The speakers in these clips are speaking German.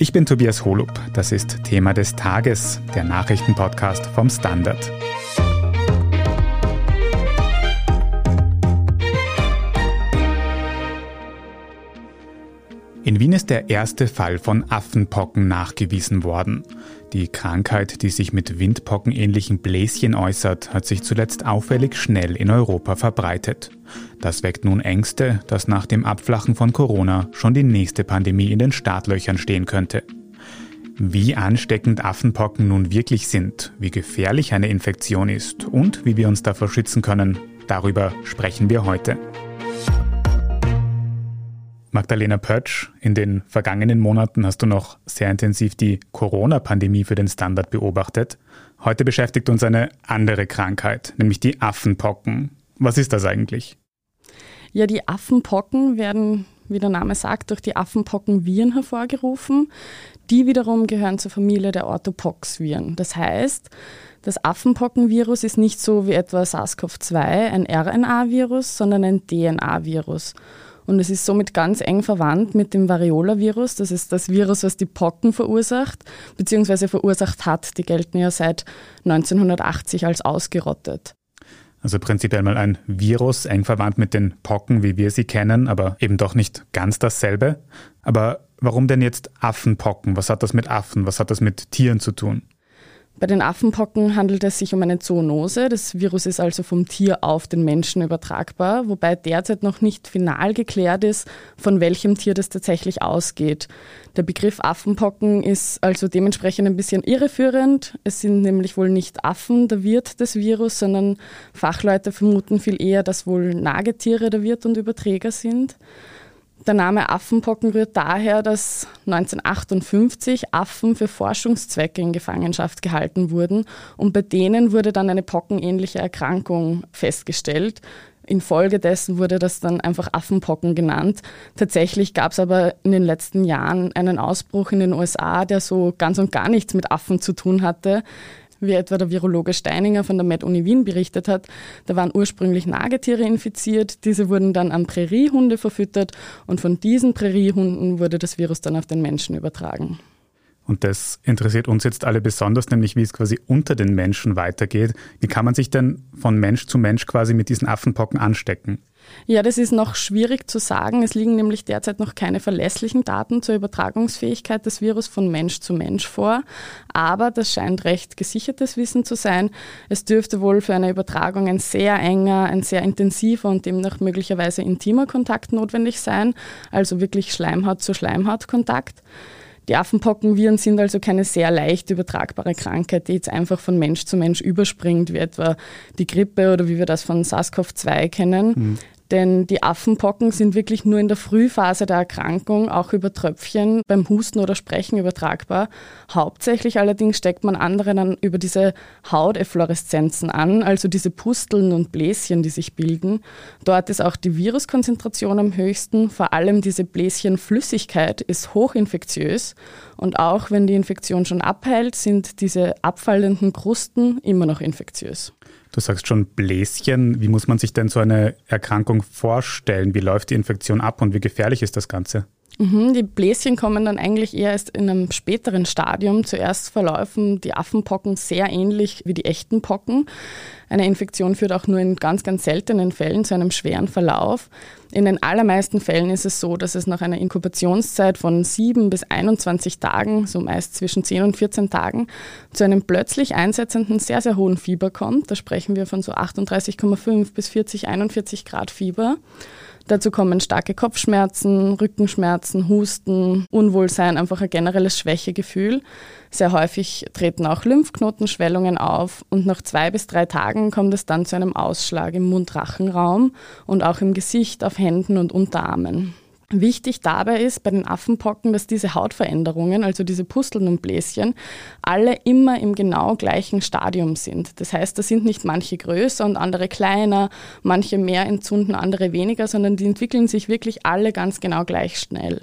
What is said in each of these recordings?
Ich bin Tobias Holub. Das ist Thema des Tages, der Nachrichtenpodcast vom Standard. In Wien ist der erste Fall von Affenpocken nachgewiesen worden. Die Krankheit, die sich mit Windpockenähnlichen Bläschen äußert, hat sich zuletzt auffällig schnell in Europa verbreitet. Das weckt nun Ängste, dass nach dem Abflachen von Corona schon die nächste Pandemie in den Startlöchern stehen könnte. Wie ansteckend Affenpocken nun wirklich sind, wie gefährlich eine Infektion ist und wie wir uns davor schützen können, darüber sprechen wir heute. Magdalena Pötsch, in den vergangenen Monaten hast du noch sehr intensiv die Corona-Pandemie für den Standard beobachtet. Heute beschäftigt uns eine andere Krankheit, nämlich die Affenpocken. Was ist das eigentlich? Ja, die Affenpocken werden, wie der Name sagt, durch die Affenpockenviren hervorgerufen. Die wiederum gehören zur Familie der Orthopox-Viren. Das heißt, das Affenpockenvirus ist nicht so wie etwa SARS-CoV-2 ein RNA-Virus, sondern ein DNA-Virus. Und es ist somit ganz eng verwandt mit dem Variola-Virus. Das ist das Virus, was die Pocken verursacht, beziehungsweise verursacht hat. Die gelten ja seit 1980 als ausgerottet. Also prinzipiell mal ein Virus, eng verwandt mit den Pocken, wie wir sie kennen, aber eben doch nicht ganz dasselbe. Aber warum denn jetzt Affenpocken? Was hat das mit Affen? Was hat das mit Tieren zu tun? Bei den Affenpocken handelt es sich um eine Zoonose. Das Virus ist also vom Tier auf den Menschen übertragbar, wobei derzeit noch nicht final geklärt ist, von welchem Tier das tatsächlich ausgeht. Der Begriff Affenpocken ist also dementsprechend ein bisschen irreführend. Es sind nämlich wohl nicht Affen der Wirt des Virus, sondern Fachleute vermuten viel eher, dass wohl Nagetiere der Wirt und Überträger sind. Der Name Affenpocken rührt daher, dass 1958 Affen für Forschungszwecke in Gefangenschaft gehalten wurden und bei denen wurde dann eine pockenähnliche Erkrankung festgestellt. Infolgedessen wurde das dann einfach Affenpocken genannt. Tatsächlich gab es aber in den letzten Jahren einen Ausbruch in den USA, der so ganz und gar nichts mit Affen zu tun hatte wie etwa der Virologe Steininger von der Med-Uni Wien berichtet hat. Da waren ursprünglich Nagetiere infiziert, diese wurden dann an Präriehunde verfüttert und von diesen Präriehunden wurde das Virus dann auf den Menschen übertragen. Und das interessiert uns jetzt alle besonders, nämlich wie es quasi unter den Menschen weitergeht. Wie kann man sich denn von Mensch zu Mensch quasi mit diesen Affenpocken anstecken? Ja, das ist noch schwierig zu sagen. Es liegen nämlich derzeit noch keine verlässlichen Daten zur Übertragungsfähigkeit des Virus von Mensch zu Mensch vor. Aber das scheint recht gesichertes Wissen zu sein. Es dürfte wohl für eine Übertragung ein sehr enger, ein sehr intensiver und demnach möglicherweise intimer Kontakt notwendig sein. Also wirklich Schleimhaut zu Schleimhautkontakt. Die Affenpockenviren sind also keine sehr leicht übertragbare Krankheit, die jetzt einfach von Mensch zu Mensch überspringt, wie etwa die Grippe oder wie wir das von SARS-CoV-2 kennen. Mhm. Denn die Affenpocken sind wirklich nur in der Frühphase der Erkrankung, auch über Tröpfchen, beim Husten oder Sprechen übertragbar. Hauptsächlich allerdings steckt man andere dann über diese Hauteffloreszenzen an, also diese Pusteln und Bläschen, die sich bilden. Dort ist auch die Viruskonzentration am höchsten. Vor allem diese Bläschenflüssigkeit ist hochinfektiös. Und auch wenn die Infektion schon abheilt, sind diese abfallenden Krusten immer noch infektiös. Du sagst schon Bläschen. Wie muss man sich denn so eine Erkrankung vorstellen? Wie läuft die Infektion ab und wie gefährlich ist das Ganze? Mhm, die Bläschen kommen dann eigentlich eher erst in einem späteren Stadium. Zuerst verlaufen die Affenpocken sehr ähnlich wie die echten Pocken. Eine Infektion führt auch nur in ganz, ganz seltenen Fällen zu einem schweren Verlauf. In den allermeisten Fällen ist es so, dass es nach einer Inkubationszeit von 7 bis 21 Tagen, so meist zwischen 10 und 14 Tagen, zu einem plötzlich einsetzenden, sehr, sehr hohen Fieber kommt. Da sprechen wir von so 38,5 bis 40, 41 Grad Fieber. Dazu kommen starke Kopfschmerzen, Rückenschmerzen, Husten, Unwohlsein, einfach ein generelles Schwächegefühl. Sehr häufig treten auch Lymphknotenschwellungen auf und nach zwei bis drei Tagen kommt es dann zu einem Ausschlag im Mund-Rachenraum und auch im Gesicht, auf Händen und Unterarmen. Wichtig dabei ist bei den Affenpocken, dass diese Hautveränderungen, also diese Pusteln und Bläschen, alle immer im genau gleichen Stadium sind. Das heißt, da sind nicht manche größer und andere kleiner, manche mehr entzünden, andere weniger, sondern die entwickeln sich wirklich alle ganz genau gleich schnell.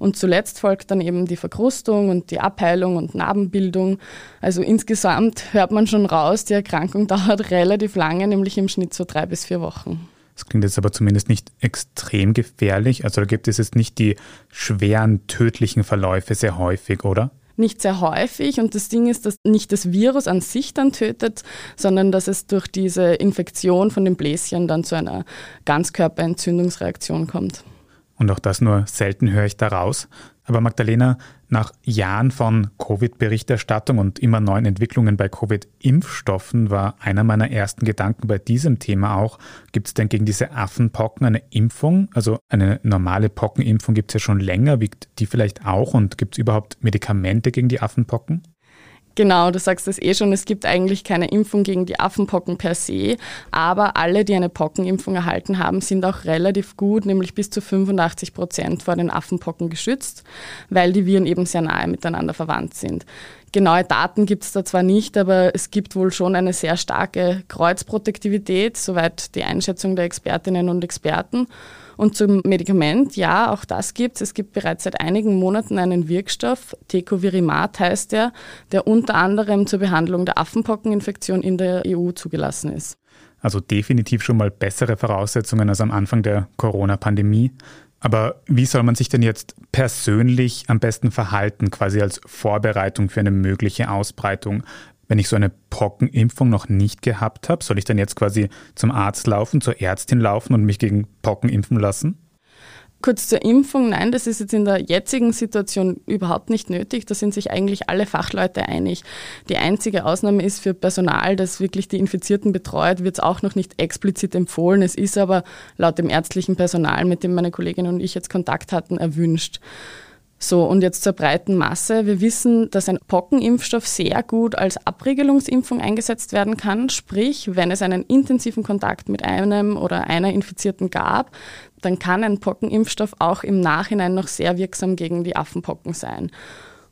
Und zuletzt folgt dann eben die Verkrustung und die Abheilung und Narbenbildung. Also insgesamt hört man schon raus, die Erkrankung dauert relativ lange, nämlich im Schnitt so drei bis vier Wochen. Das klingt jetzt aber zumindest nicht extrem gefährlich. Also da gibt es jetzt nicht die schweren tödlichen Verläufe sehr häufig, oder? Nicht sehr häufig und das Ding ist, dass nicht das Virus an sich dann tötet, sondern dass es durch diese Infektion von den Bläschen dann zu einer Ganzkörperentzündungsreaktion kommt. Und auch das nur selten höre ich daraus. Aber Magdalena, nach Jahren von Covid-Berichterstattung und immer neuen Entwicklungen bei Covid-Impfstoffen war einer meiner ersten Gedanken bei diesem Thema auch, gibt es denn gegen diese Affenpocken eine Impfung? Also eine normale Pockenimpfung gibt es ja schon länger, wiegt die vielleicht auch und gibt es überhaupt Medikamente gegen die Affenpocken? Genau, du sagst es eh schon, es gibt eigentlich keine Impfung gegen die Affenpocken per se, aber alle, die eine Pockenimpfung erhalten haben, sind auch relativ gut, nämlich bis zu 85 Prozent vor den Affenpocken geschützt, weil die Viren eben sehr nahe miteinander verwandt sind. Genaue Daten gibt es da zwar nicht, aber es gibt wohl schon eine sehr starke Kreuzprotektivität, soweit die Einschätzung der Expertinnen und Experten. Und zum Medikament, ja, auch das gibt es. Es gibt bereits seit einigen Monaten einen Wirkstoff, Tecovirimat heißt der, der unter anderem zur Behandlung der Affenpockeninfektion in der EU zugelassen ist. Also definitiv schon mal bessere Voraussetzungen als am Anfang der Corona-Pandemie. Aber wie soll man sich denn jetzt persönlich am besten verhalten, quasi als Vorbereitung für eine mögliche Ausbreitung? Wenn ich so eine Pockenimpfung noch nicht gehabt habe, soll ich dann jetzt quasi zum Arzt laufen, zur Ärztin laufen und mich gegen Pocken impfen lassen? Kurz zur Impfung, nein, das ist jetzt in der jetzigen Situation überhaupt nicht nötig. Da sind sich eigentlich alle Fachleute einig. Die einzige Ausnahme ist für Personal, das wirklich die Infizierten betreut, wird es auch noch nicht explizit empfohlen. Es ist aber laut dem ärztlichen Personal, mit dem meine Kollegin und ich jetzt Kontakt hatten, erwünscht. So, und jetzt zur breiten Masse. Wir wissen, dass ein Pockenimpfstoff sehr gut als Abregelungsimpfung eingesetzt werden kann. Sprich, wenn es einen intensiven Kontakt mit einem oder einer Infizierten gab, dann kann ein Pockenimpfstoff auch im Nachhinein noch sehr wirksam gegen die Affenpocken sein.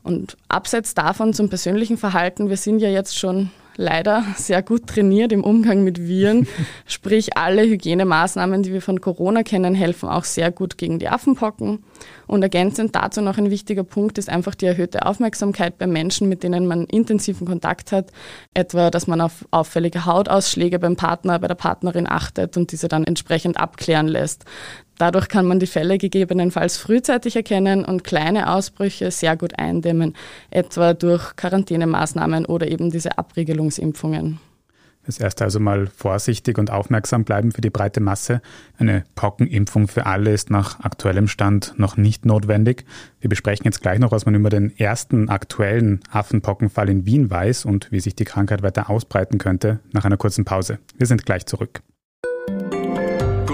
Und abseits davon zum persönlichen Verhalten, wir sind ja jetzt schon leider sehr gut trainiert im Umgang mit Viren. Sprich, alle Hygienemaßnahmen, die wir von Corona kennen, helfen auch sehr gut gegen die Affenpocken. Und ergänzend dazu noch ein wichtiger Punkt ist einfach die erhöhte Aufmerksamkeit bei Menschen, mit denen man intensiven Kontakt hat. Etwa, dass man auf auffällige Hautausschläge beim Partner, bei der Partnerin achtet und diese dann entsprechend abklären lässt. Dadurch kann man die Fälle gegebenenfalls frühzeitig erkennen und kleine Ausbrüche sehr gut eindämmen, etwa durch Quarantänemaßnahmen oder eben diese Abriegelungsimpfungen. Das erste also mal vorsichtig und aufmerksam bleiben für die breite Masse. Eine Pockenimpfung für alle ist nach aktuellem Stand noch nicht notwendig. Wir besprechen jetzt gleich noch, was man über den ersten aktuellen Affenpockenfall in Wien weiß und wie sich die Krankheit weiter ausbreiten könnte nach einer kurzen Pause. Wir sind gleich zurück.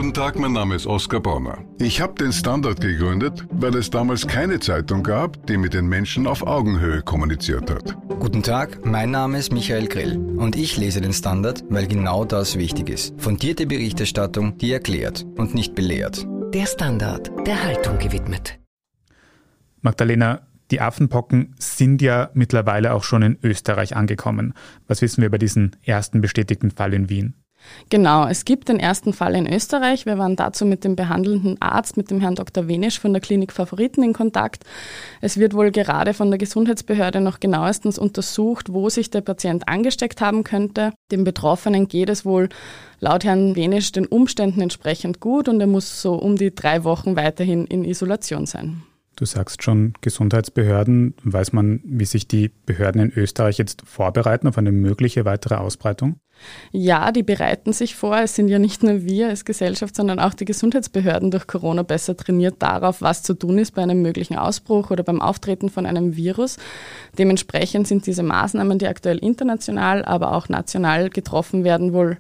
Guten Tag, mein Name ist Oskar Bonner. Ich habe den Standard gegründet, weil es damals keine Zeitung gab, die mit den Menschen auf Augenhöhe kommuniziert hat. Guten Tag, mein Name ist Michael Grill und ich lese den Standard, weil genau das wichtig ist. Fundierte Berichterstattung, die erklärt und nicht belehrt. Der Standard, der Haltung gewidmet. Magdalena, die Affenpocken sind ja mittlerweile auch schon in Österreich angekommen. Was wissen wir über diesen ersten bestätigten Fall in Wien? Genau, es gibt den ersten Fall in Österreich. Wir waren dazu mit dem behandelnden Arzt, mit dem Herrn Dr. Wenisch von der Klinik Favoriten in Kontakt. Es wird wohl gerade von der Gesundheitsbehörde noch genauestens untersucht, wo sich der Patient angesteckt haben könnte. Dem Betroffenen geht es wohl laut Herrn Wenisch den Umständen entsprechend gut und er muss so um die drei Wochen weiterhin in Isolation sein. Du sagst schon Gesundheitsbehörden. Weiß man, wie sich die Behörden in Österreich jetzt vorbereiten auf eine mögliche weitere Ausbreitung? Ja, die bereiten sich vor. Es sind ja nicht nur wir als Gesellschaft, sondern auch die Gesundheitsbehörden durch Corona besser trainiert darauf, was zu tun ist bei einem möglichen Ausbruch oder beim Auftreten von einem Virus. Dementsprechend sind diese Maßnahmen, die aktuell international, aber auch national getroffen werden, wohl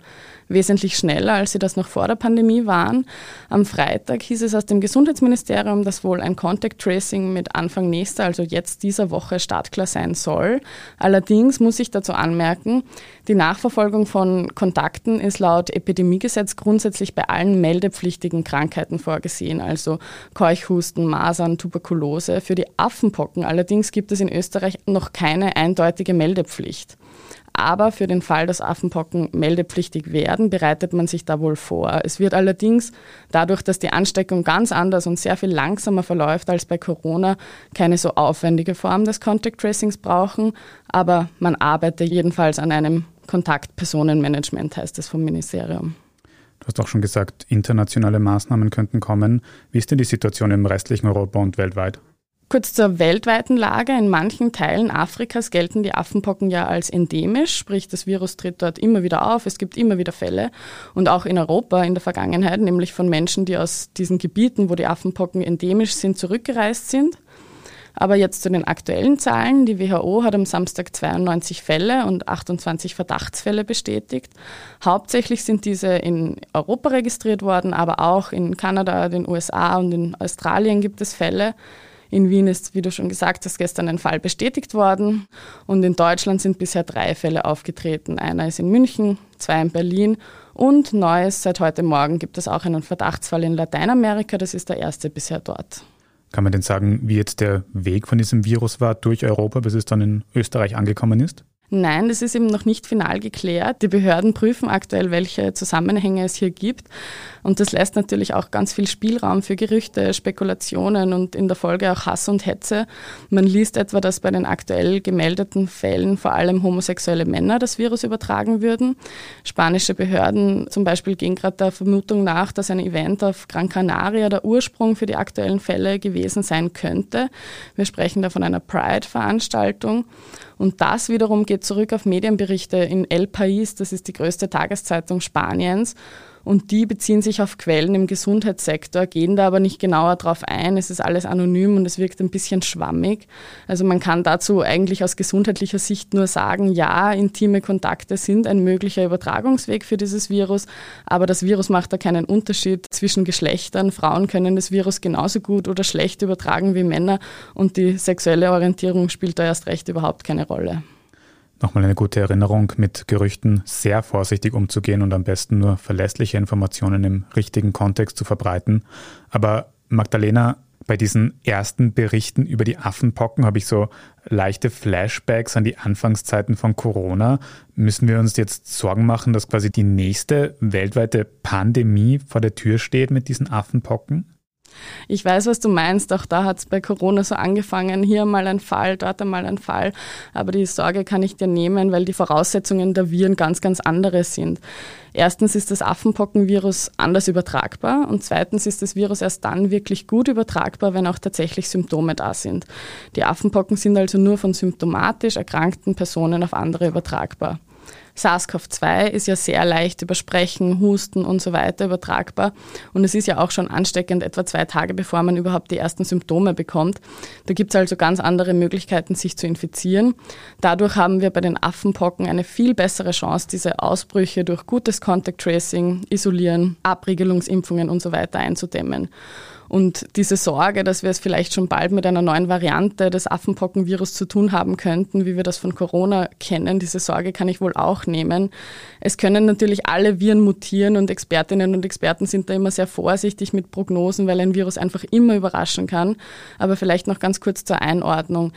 wesentlich schneller, als sie das noch vor der Pandemie waren. Am Freitag hieß es aus dem Gesundheitsministerium, dass wohl ein Contact Tracing mit Anfang nächster, also jetzt dieser Woche startklar sein soll. Allerdings muss ich dazu anmerken, die Nachverfolgung von Kontakten ist laut Epidemiegesetz grundsätzlich bei allen meldepflichtigen Krankheiten vorgesehen, also Keuchhusten, Masern, Tuberkulose. Für die Affenpocken allerdings gibt es in Österreich noch keine eindeutige Meldepflicht. Aber für den Fall, dass Affenpocken meldepflichtig werden, bereitet man sich da wohl vor. Es wird allerdings dadurch, dass die Ansteckung ganz anders und sehr viel langsamer verläuft als bei Corona, keine so aufwendige Form des Contact Tracings brauchen. Aber man arbeitet jedenfalls an einem Kontaktpersonenmanagement, heißt es vom Ministerium. Du hast auch schon gesagt, internationale Maßnahmen könnten kommen. Wie ist denn die Situation im restlichen Europa und weltweit? Kurz zur weltweiten Lage. In manchen Teilen Afrikas gelten die Affenpocken ja als endemisch, sprich das Virus tritt dort immer wieder auf, es gibt immer wieder Fälle. Und auch in Europa in der Vergangenheit, nämlich von Menschen, die aus diesen Gebieten, wo die Affenpocken endemisch sind, zurückgereist sind. Aber jetzt zu den aktuellen Zahlen. Die WHO hat am Samstag 92 Fälle und 28 Verdachtsfälle bestätigt. Hauptsächlich sind diese in Europa registriert worden, aber auch in Kanada, den USA und in Australien gibt es Fälle. In Wien ist, wie du schon gesagt hast, gestern ein Fall bestätigt worden. Und in Deutschland sind bisher drei Fälle aufgetreten. Einer ist in München, zwei in Berlin und Neues seit heute Morgen gibt es auch einen Verdachtsfall in Lateinamerika. Das ist der erste bisher dort. Kann man denn sagen, wie jetzt der Weg von diesem Virus war durch Europa, bis es dann in Österreich angekommen ist? Nein, das ist eben noch nicht final geklärt. Die Behörden prüfen aktuell, welche Zusammenhänge es hier gibt. Und das lässt natürlich auch ganz viel Spielraum für Gerüchte, Spekulationen und in der Folge auch Hass und Hetze. Man liest etwa, dass bei den aktuell gemeldeten Fällen vor allem homosexuelle Männer das Virus übertragen würden. Spanische Behörden zum Beispiel gehen gerade der Vermutung nach, dass ein Event auf Gran Canaria der Ursprung für die aktuellen Fälle gewesen sein könnte. Wir sprechen da von einer Pride-Veranstaltung. Und das wiederum geht zurück auf Medienberichte in El País, das ist die größte Tageszeitung Spaniens und die beziehen sich auf Quellen im Gesundheitssektor, gehen da aber nicht genauer drauf ein. Es ist alles anonym und es wirkt ein bisschen schwammig. Also man kann dazu eigentlich aus gesundheitlicher Sicht nur sagen, ja, intime Kontakte sind ein möglicher Übertragungsweg für dieses Virus, aber das Virus macht da keinen Unterschied zwischen Geschlechtern. Frauen können das Virus genauso gut oder schlecht übertragen wie Männer und die sexuelle Orientierung spielt da erst recht überhaupt keine Rolle nochmal eine gute Erinnerung, mit Gerüchten sehr vorsichtig umzugehen und am besten nur verlässliche Informationen im richtigen Kontext zu verbreiten. Aber Magdalena, bei diesen ersten Berichten über die Affenpocken habe ich so leichte Flashbacks an die Anfangszeiten von Corona. Müssen wir uns jetzt Sorgen machen, dass quasi die nächste weltweite Pandemie vor der Tür steht mit diesen Affenpocken? Ich weiß, was du meinst. Auch da hat es bei Corona so angefangen. Hier mal ein Fall, dort einmal ein Fall. Aber die Sorge kann ich dir nehmen, weil die Voraussetzungen der Viren ganz, ganz andere sind. Erstens ist das Affenpockenvirus anders übertragbar und zweitens ist das Virus erst dann wirklich gut übertragbar, wenn auch tatsächlich Symptome da sind. Die Affenpocken sind also nur von symptomatisch erkrankten Personen auf andere übertragbar. SARS-CoV-2 ist ja sehr leicht über Sprechen, Husten und so weiter übertragbar. Und es ist ja auch schon ansteckend, etwa zwei Tage bevor man überhaupt die ersten Symptome bekommt. Da gibt es also ganz andere Möglichkeiten, sich zu infizieren. Dadurch haben wir bei den Affenpocken eine viel bessere Chance, diese Ausbrüche durch gutes Contact Tracing, Isolieren, Abriegelungsimpfungen und so weiter einzudämmen. Und diese Sorge, dass wir es vielleicht schon bald mit einer neuen Variante des Affenpockenvirus zu tun haben könnten, wie wir das von Corona kennen, diese Sorge kann ich wohl auch nehmen. Es können natürlich alle Viren mutieren und Expertinnen und Experten sind da immer sehr vorsichtig mit Prognosen, weil ein Virus einfach immer überraschen kann. Aber vielleicht noch ganz kurz zur Einordnung.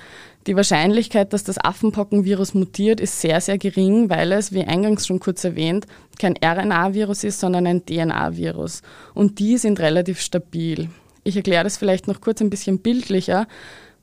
Die Wahrscheinlichkeit, dass das Affenpockenvirus mutiert, ist sehr, sehr gering, weil es, wie eingangs schon kurz erwähnt, kein RNA-Virus ist, sondern ein DNA-Virus. Und die sind relativ stabil. Ich erkläre das vielleicht noch kurz ein bisschen bildlicher.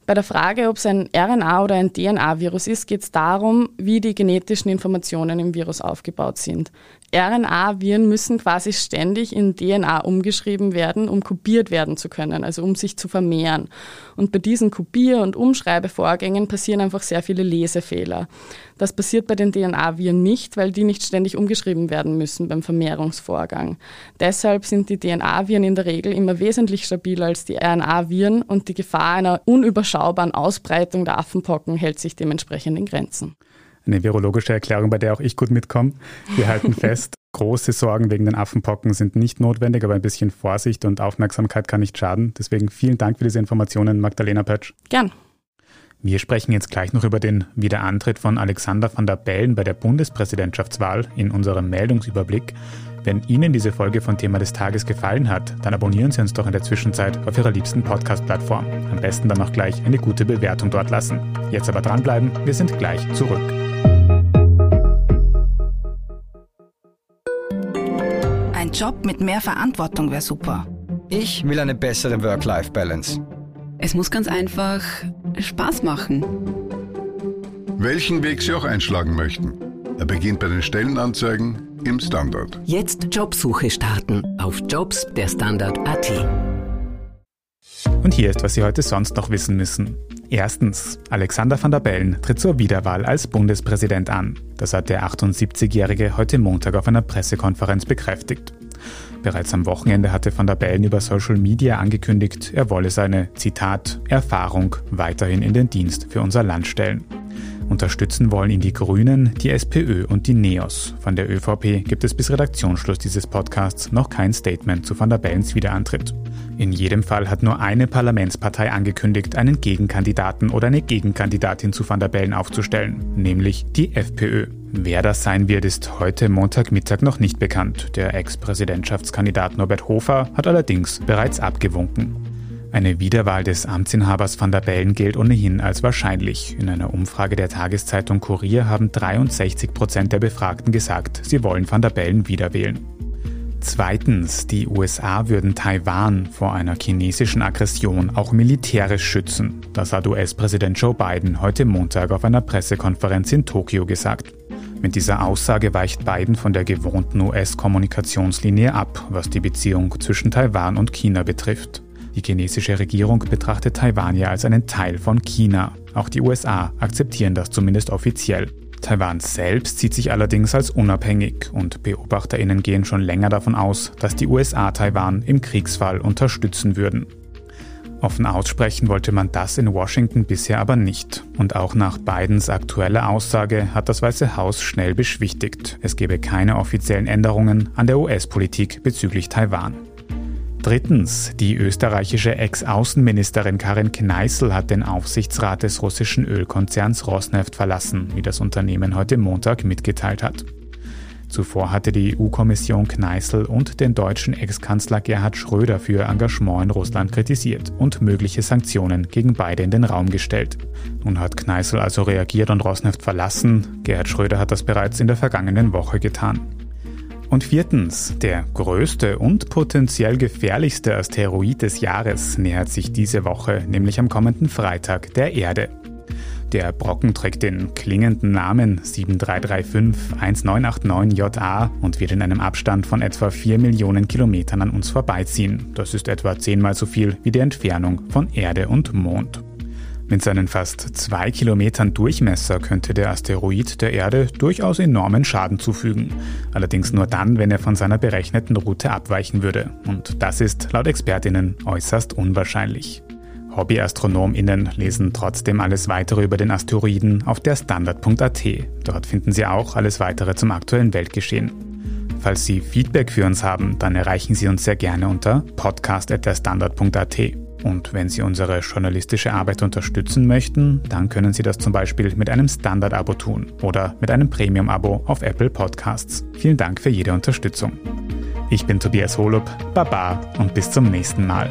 Bei der Frage, ob es ein RNA- oder ein DNA-Virus ist, geht es darum, wie die genetischen Informationen im Virus aufgebaut sind. RNA-Viren müssen quasi ständig in DNA umgeschrieben werden, um kopiert werden zu können, also um sich zu vermehren. Und bei diesen Kopier- und Umschreibevorgängen passieren einfach sehr viele Lesefehler. Das passiert bei den DNA-Viren nicht, weil die nicht ständig umgeschrieben werden müssen beim Vermehrungsvorgang. Deshalb sind die DNA-Viren in der Regel immer wesentlich stabiler als die RNA-Viren und die Gefahr einer unüberschaubaren Ausbreitung der Affenpocken hält sich dementsprechend in Grenzen eine virologische Erklärung, bei der auch ich gut mitkomme. Wir halten fest, große Sorgen wegen den Affenpocken sind nicht notwendig, aber ein bisschen Vorsicht und Aufmerksamkeit kann nicht schaden. Deswegen vielen Dank für diese Informationen, Magdalena Pötsch. Gern. Wir sprechen jetzt gleich noch über den Wiederantritt von Alexander van der Bellen bei der Bundespräsidentschaftswahl in unserem Meldungsüberblick. Wenn Ihnen diese Folge von Thema des Tages gefallen hat, dann abonnieren Sie uns doch in der Zwischenzeit auf Ihrer liebsten Podcast-Plattform. Am besten dann auch gleich eine gute Bewertung dort lassen. Jetzt aber dranbleiben, wir sind gleich zurück. Ein Job mit mehr Verantwortung wäre super. Ich will eine bessere Work-Life-Balance. Es muss ganz einfach Spaß machen. Welchen Weg Sie auch einschlagen möchten. Er beginnt bei den Stellenanzeigen im Standard. Jetzt Jobsuche starten auf Jobs der Standard.at. Und hier ist, was Sie heute sonst noch wissen müssen. Erstens, Alexander van der Bellen tritt zur Wiederwahl als Bundespräsident an. Das hat der 78-Jährige heute Montag auf einer Pressekonferenz bekräftigt. Bereits am Wochenende hatte van der Bellen über Social Media angekündigt, er wolle seine, Zitat, Erfahrung weiterhin in den Dienst für unser Land stellen. Unterstützen wollen ihn die Grünen, die SPÖ und die NEOS. Von der ÖVP gibt es bis Redaktionsschluss dieses Podcasts noch kein Statement zu Van der Bellens Wiederantritt. In jedem Fall hat nur eine Parlamentspartei angekündigt, einen Gegenkandidaten oder eine Gegenkandidatin zu Van der Bellen aufzustellen, nämlich die FPÖ. Wer das sein wird, ist heute Montagmittag noch nicht bekannt. Der Ex-Präsidentschaftskandidat Norbert Hofer hat allerdings bereits abgewunken. Eine Wiederwahl des Amtsinhabers van der Bellen gilt ohnehin als wahrscheinlich. In einer Umfrage der Tageszeitung Kurier haben 63 Prozent der Befragten gesagt, sie wollen van der Bellen wiederwählen. Zweitens, die USA würden Taiwan vor einer chinesischen Aggression auch militärisch schützen. Das hat US-Präsident Joe Biden heute Montag auf einer Pressekonferenz in Tokio gesagt. Mit dieser Aussage weicht Biden von der gewohnten US-Kommunikationslinie ab, was die Beziehung zwischen Taiwan und China betrifft. Die chinesische Regierung betrachtet Taiwan ja als einen Teil von China. Auch die USA akzeptieren das zumindest offiziell. Taiwan selbst sieht sich allerdings als unabhängig und Beobachterinnen gehen schon länger davon aus, dass die USA Taiwan im Kriegsfall unterstützen würden. Offen aussprechen wollte man das in Washington bisher aber nicht. Und auch nach Bidens aktueller Aussage hat das Weiße Haus schnell beschwichtigt, es gebe keine offiziellen Änderungen an der US-Politik bezüglich Taiwan. Drittens, die österreichische Ex-Außenministerin Karin Kneißl hat den Aufsichtsrat des russischen Ölkonzerns Rosneft verlassen, wie das Unternehmen heute Montag mitgeteilt hat. Zuvor hatte die EU-Kommission Kneißl und den deutschen Ex-Kanzler Gerhard Schröder für Engagement in Russland kritisiert und mögliche Sanktionen gegen beide in den Raum gestellt. Nun hat Kneißl also reagiert und Rosneft verlassen. Gerhard Schröder hat das bereits in der vergangenen Woche getan. Und viertens, der größte und potenziell gefährlichste Asteroid des Jahres nähert sich diese Woche, nämlich am kommenden Freitag, der Erde. Der Brocken trägt den klingenden Namen 7335-1989JA und wird in einem Abstand von etwa 4 Millionen Kilometern an uns vorbeiziehen. Das ist etwa zehnmal so viel wie die Entfernung von Erde und Mond. Mit seinen fast zwei Kilometern Durchmesser könnte der Asteroid der Erde durchaus enormen Schaden zufügen. Allerdings nur dann, wenn er von seiner berechneten Route abweichen würde. Und das ist laut Expertinnen äußerst unwahrscheinlich. HobbyastronomInnen lesen trotzdem alles weitere über den Asteroiden auf der Standard.at. Dort finden Sie auch alles weitere zum aktuellen Weltgeschehen. Falls Sie Feedback für uns haben, dann erreichen Sie uns sehr gerne unter podcast.derstandard.at. Und wenn Sie unsere journalistische Arbeit unterstützen möchten, dann können Sie das zum Beispiel mit einem Standard-Abo tun oder mit einem Premium-Abo auf Apple Podcasts. Vielen Dank für jede Unterstützung. Ich bin Tobias Holub, Baba und bis zum nächsten Mal.